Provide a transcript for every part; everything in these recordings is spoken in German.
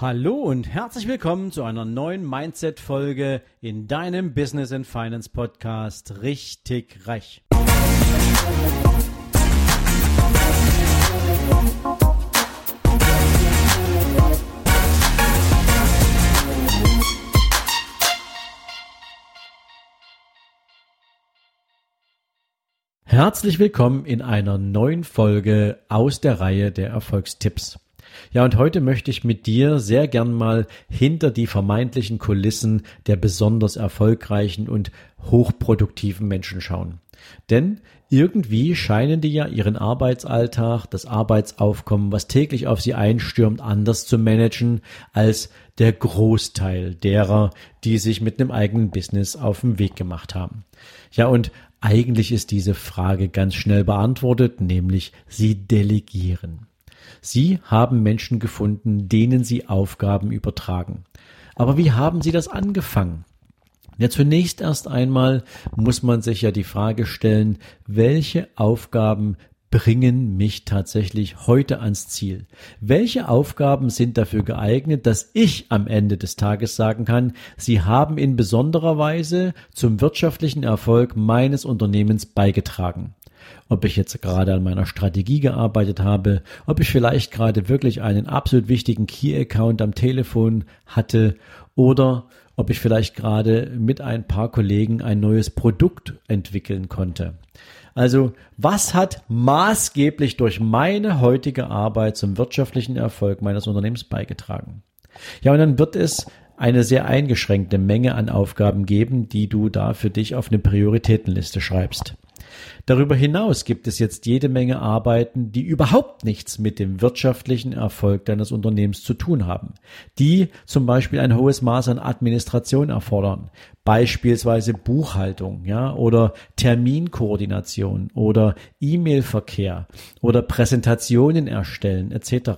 Hallo und herzlich willkommen zu einer neuen Mindset-Folge in deinem Business and Finance Podcast Richtig Reich. Herzlich willkommen in einer neuen Folge aus der Reihe der Erfolgstipps. Ja, und heute möchte ich mit dir sehr gern mal hinter die vermeintlichen Kulissen der besonders erfolgreichen und hochproduktiven Menschen schauen. Denn irgendwie scheinen die ja ihren Arbeitsalltag, das Arbeitsaufkommen, was täglich auf sie einstürmt, anders zu managen als der Großteil derer, die sich mit einem eigenen Business auf den Weg gemacht haben. Ja, und eigentlich ist diese Frage ganz schnell beantwortet, nämlich sie delegieren. Sie haben Menschen gefunden, denen Sie Aufgaben übertragen. Aber wie haben Sie das angefangen? Ja, zunächst erst einmal muss man sich ja die Frage stellen, welche Aufgaben bringen mich tatsächlich heute ans Ziel? Welche Aufgaben sind dafür geeignet, dass ich am Ende des Tages sagen kann, sie haben in besonderer Weise zum wirtschaftlichen Erfolg meines Unternehmens beigetragen? Ob ich jetzt gerade an meiner Strategie gearbeitet habe, ob ich vielleicht gerade wirklich einen absolut wichtigen Key-Account am Telefon hatte oder ob ich vielleicht gerade mit ein paar Kollegen ein neues Produkt entwickeln konnte. Also, was hat maßgeblich durch meine heutige Arbeit zum wirtschaftlichen Erfolg meines Unternehmens beigetragen? Ja, und dann wird es eine sehr eingeschränkte Menge an Aufgaben geben, die du da für dich auf eine Prioritätenliste schreibst. Darüber hinaus gibt es jetzt jede Menge Arbeiten, die überhaupt nichts mit dem wirtschaftlichen Erfolg deines Unternehmens zu tun haben, die zum Beispiel ein hohes Maß an Administration erfordern, beispielsweise Buchhaltung, ja, oder Terminkoordination oder E-Mail-Verkehr oder Präsentationen erstellen etc.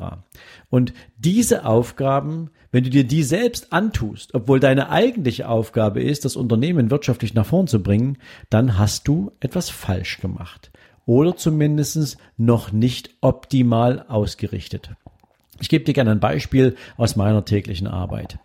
Und diese Aufgaben wenn du dir die selbst antust, obwohl deine eigentliche Aufgabe ist, das Unternehmen wirtschaftlich nach vorn zu bringen, dann hast du etwas falsch gemacht. Oder zumindest noch nicht optimal ausgerichtet. Ich gebe dir gerne ein Beispiel aus meiner täglichen Arbeit.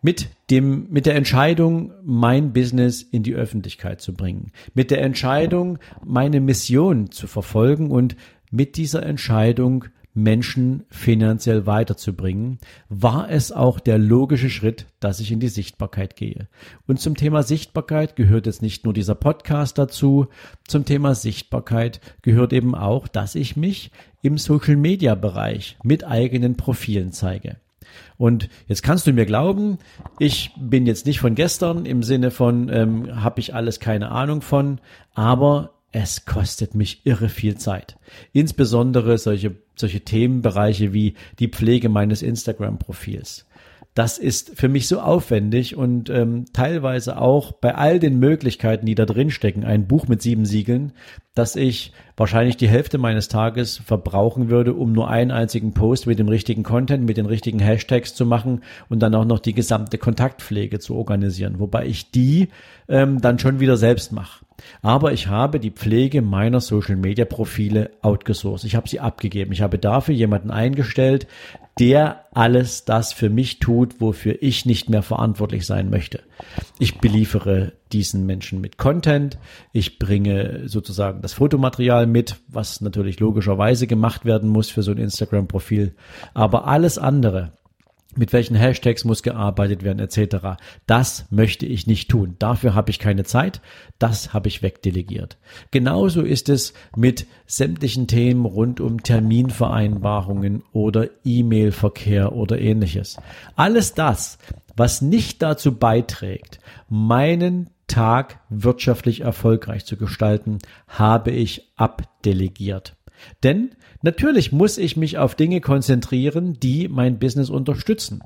Mit dem, mit der Entscheidung, mein Business in die Öffentlichkeit zu bringen. Mit der Entscheidung, meine Mission zu verfolgen und mit dieser Entscheidung Menschen finanziell weiterzubringen, war es auch der logische Schritt, dass ich in die Sichtbarkeit gehe. Und zum Thema Sichtbarkeit gehört jetzt nicht nur dieser Podcast dazu, zum Thema Sichtbarkeit gehört eben auch, dass ich mich im Social-Media-Bereich mit eigenen Profilen zeige. Und jetzt kannst du mir glauben, ich bin jetzt nicht von gestern im Sinne von, ähm, habe ich alles keine Ahnung von, aber es kostet mich irre viel Zeit. Insbesondere solche, solche Themenbereiche wie die Pflege meines Instagram-Profils das ist für mich so aufwendig und ähm, teilweise auch bei all den Möglichkeiten, die da drin stecken, ein Buch mit sieben Siegeln, dass ich wahrscheinlich die Hälfte meines Tages verbrauchen würde, um nur einen einzigen Post mit dem richtigen Content, mit den richtigen Hashtags zu machen und dann auch noch die gesamte Kontaktpflege zu organisieren, wobei ich die ähm, dann schon wieder selbst mache. Aber ich habe die Pflege meiner Social Media Profile outgesourced. Ich habe sie abgegeben. Ich habe dafür jemanden eingestellt, der alles das für mich tut, wofür ich nicht mehr verantwortlich sein möchte. Ich beliefere diesen Menschen mit Content. Ich bringe sozusagen das Fotomaterial mit, was natürlich logischerweise gemacht werden muss für so ein Instagram-Profil. Aber alles andere, mit welchen Hashtags muss gearbeitet werden etc. Das möchte ich nicht tun. Dafür habe ich keine Zeit. Das habe ich wegdelegiert. Genauso ist es mit sämtlichen Themen rund um Terminvereinbarungen oder E-Mail-Verkehr oder ähnliches. Alles das, was nicht dazu beiträgt, meinen Tag wirtschaftlich erfolgreich zu gestalten, habe ich abdelegiert. Denn natürlich muss ich mich auf Dinge konzentrieren, die mein Business unterstützen.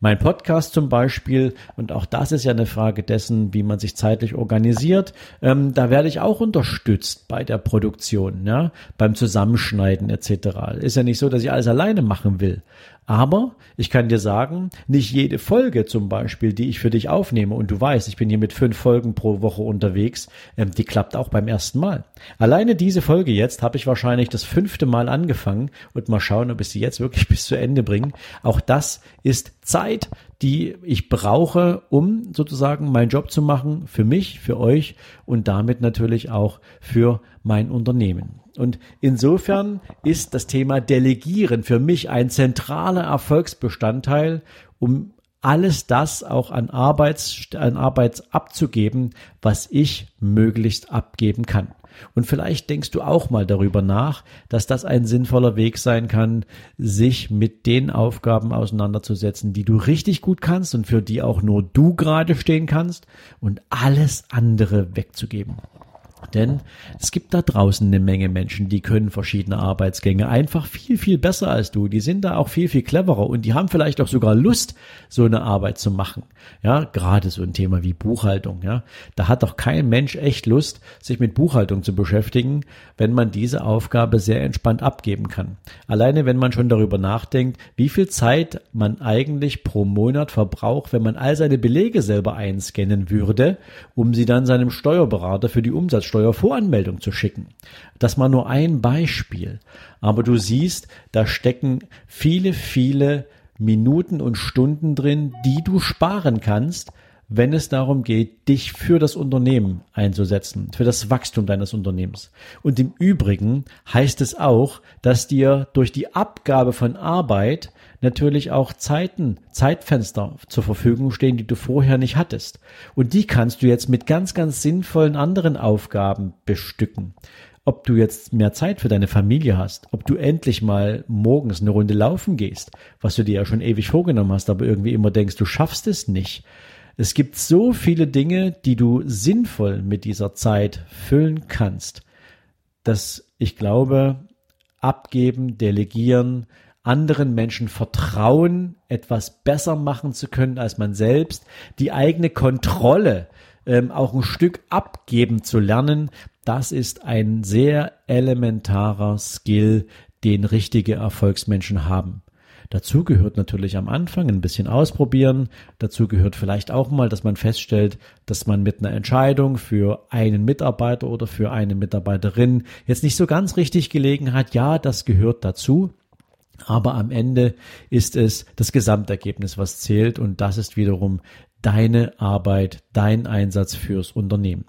Mein Podcast zum Beispiel, und auch das ist ja eine Frage dessen, wie man sich zeitlich organisiert, ähm, da werde ich auch unterstützt bei der Produktion, ja, beim Zusammenschneiden etc. Ist ja nicht so, dass ich alles alleine machen will. Aber ich kann dir sagen, nicht jede Folge zum Beispiel, die ich für dich aufnehme, und du weißt, ich bin hier mit fünf Folgen pro Woche unterwegs, ähm, die klappt auch beim ersten Mal. Alleine diese Folge jetzt habe ich wahrscheinlich das fünfte Mal angefangen und mal schauen, ob ich sie jetzt wirklich bis zu Ende bringe. Auch das ist Zeit, die ich brauche, um sozusagen meinen Job zu machen, für mich, für euch und damit natürlich auch für mein Unternehmen. Und insofern ist das Thema Delegieren für mich ein zentraler Erfolgsbestandteil, um alles das auch an Arbeits, an Arbeits abzugeben, was ich möglichst abgeben kann. Und vielleicht denkst du auch mal darüber nach, dass das ein sinnvoller Weg sein kann, sich mit den Aufgaben auseinanderzusetzen, die du richtig gut kannst und für die auch nur du gerade stehen kannst und alles andere wegzugeben. Denn es gibt da draußen eine Menge Menschen, die können verschiedene Arbeitsgänge einfach viel, viel besser als du. Die sind da auch viel, viel cleverer und die haben vielleicht auch sogar Lust, so eine Arbeit zu machen. Ja, gerade so ein Thema wie Buchhaltung. Ja, da hat doch kein Mensch echt Lust, sich mit Buchhaltung zu beschäftigen, wenn man diese Aufgabe sehr entspannt abgeben kann. Alleine, wenn man schon darüber nachdenkt, wie viel Zeit man eigentlich pro Monat verbraucht, wenn man all seine Belege selber einscannen würde, um sie dann seinem Steuerberater für die Umsatzsteuer Steuervoranmeldung zu schicken. Das mal nur ein Beispiel. Aber du siehst, da stecken viele, viele Minuten und Stunden drin, die du sparen kannst, wenn es darum geht, dich für das Unternehmen einzusetzen, für das Wachstum deines Unternehmens. Und im Übrigen heißt es auch, dass dir durch die Abgabe von Arbeit natürlich auch Zeiten, Zeitfenster zur Verfügung stehen, die du vorher nicht hattest. Und die kannst du jetzt mit ganz, ganz sinnvollen anderen Aufgaben bestücken. Ob du jetzt mehr Zeit für deine Familie hast, ob du endlich mal morgens eine Runde laufen gehst, was du dir ja schon ewig vorgenommen hast, aber irgendwie immer denkst, du schaffst es nicht. Es gibt so viele Dinge, die du sinnvoll mit dieser Zeit füllen kannst, dass ich glaube, abgeben, delegieren, anderen Menschen vertrauen, etwas besser machen zu können als man selbst, die eigene Kontrolle ähm, auch ein Stück abgeben zu lernen, das ist ein sehr elementarer Skill, den richtige Erfolgsmenschen haben. Dazu gehört natürlich am Anfang ein bisschen ausprobieren. Dazu gehört vielleicht auch mal, dass man feststellt, dass man mit einer Entscheidung für einen Mitarbeiter oder für eine Mitarbeiterin jetzt nicht so ganz richtig gelegen hat. Ja, das gehört dazu. Aber am Ende ist es das Gesamtergebnis, was zählt und das ist wiederum deine Arbeit, dein Einsatz fürs Unternehmen.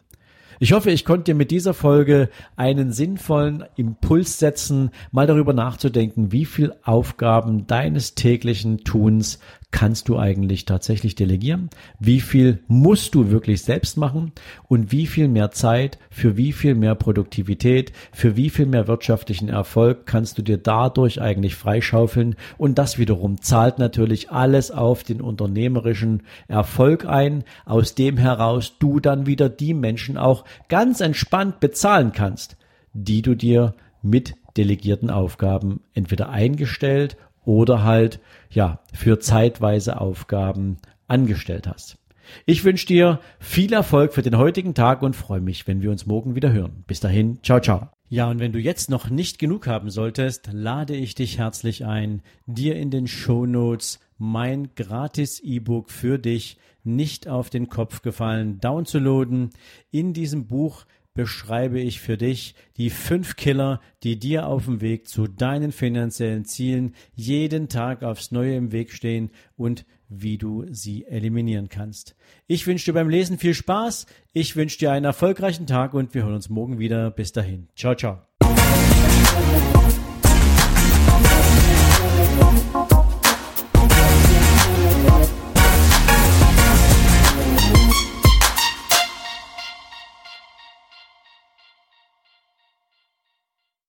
Ich hoffe, ich konnte dir mit dieser Folge einen sinnvollen Impuls setzen, mal darüber nachzudenken, wie viel Aufgaben deines täglichen Tuns kannst du eigentlich tatsächlich delegieren? Wie viel musst du wirklich selbst machen? Und wie viel mehr Zeit für wie viel mehr Produktivität, für wie viel mehr wirtschaftlichen Erfolg kannst du dir dadurch eigentlich freischaufeln? Und das wiederum zahlt natürlich alles auf den unternehmerischen Erfolg ein, aus dem heraus du dann wieder die Menschen auch ganz entspannt bezahlen kannst, die du dir mit delegierten Aufgaben entweder eingestellt oder halt ja für zeitweise Aufgaben angestellt hast. Ich wünsche dir viel Erfolg für den heutigen Tag und freue mich, wenn wir uns morgen wieder hören. Bis dahin, ciao, ciao. Ja, und wenn du jetzt noch nicht genug haben solltest, lade ich dich herzlich ein, dir in den Show Notes mein gratis E-Book für dich nicht auf den Kopf gefallen downzuladen. In diesem Buch beschreibe ich für dich die fünf Killer, die dir auf dem Weg zu deinen finanziellen Zielen jeden Tag aufs Neue im Weg stehen und wie du sie eliminieren kannst. Ich wünsche dir beim Lesen viel Spaß, ich wünsche dir einen erfolgreichen Tag und wir hören uns morgen wieder. Bis dahin. Ciao, ciao.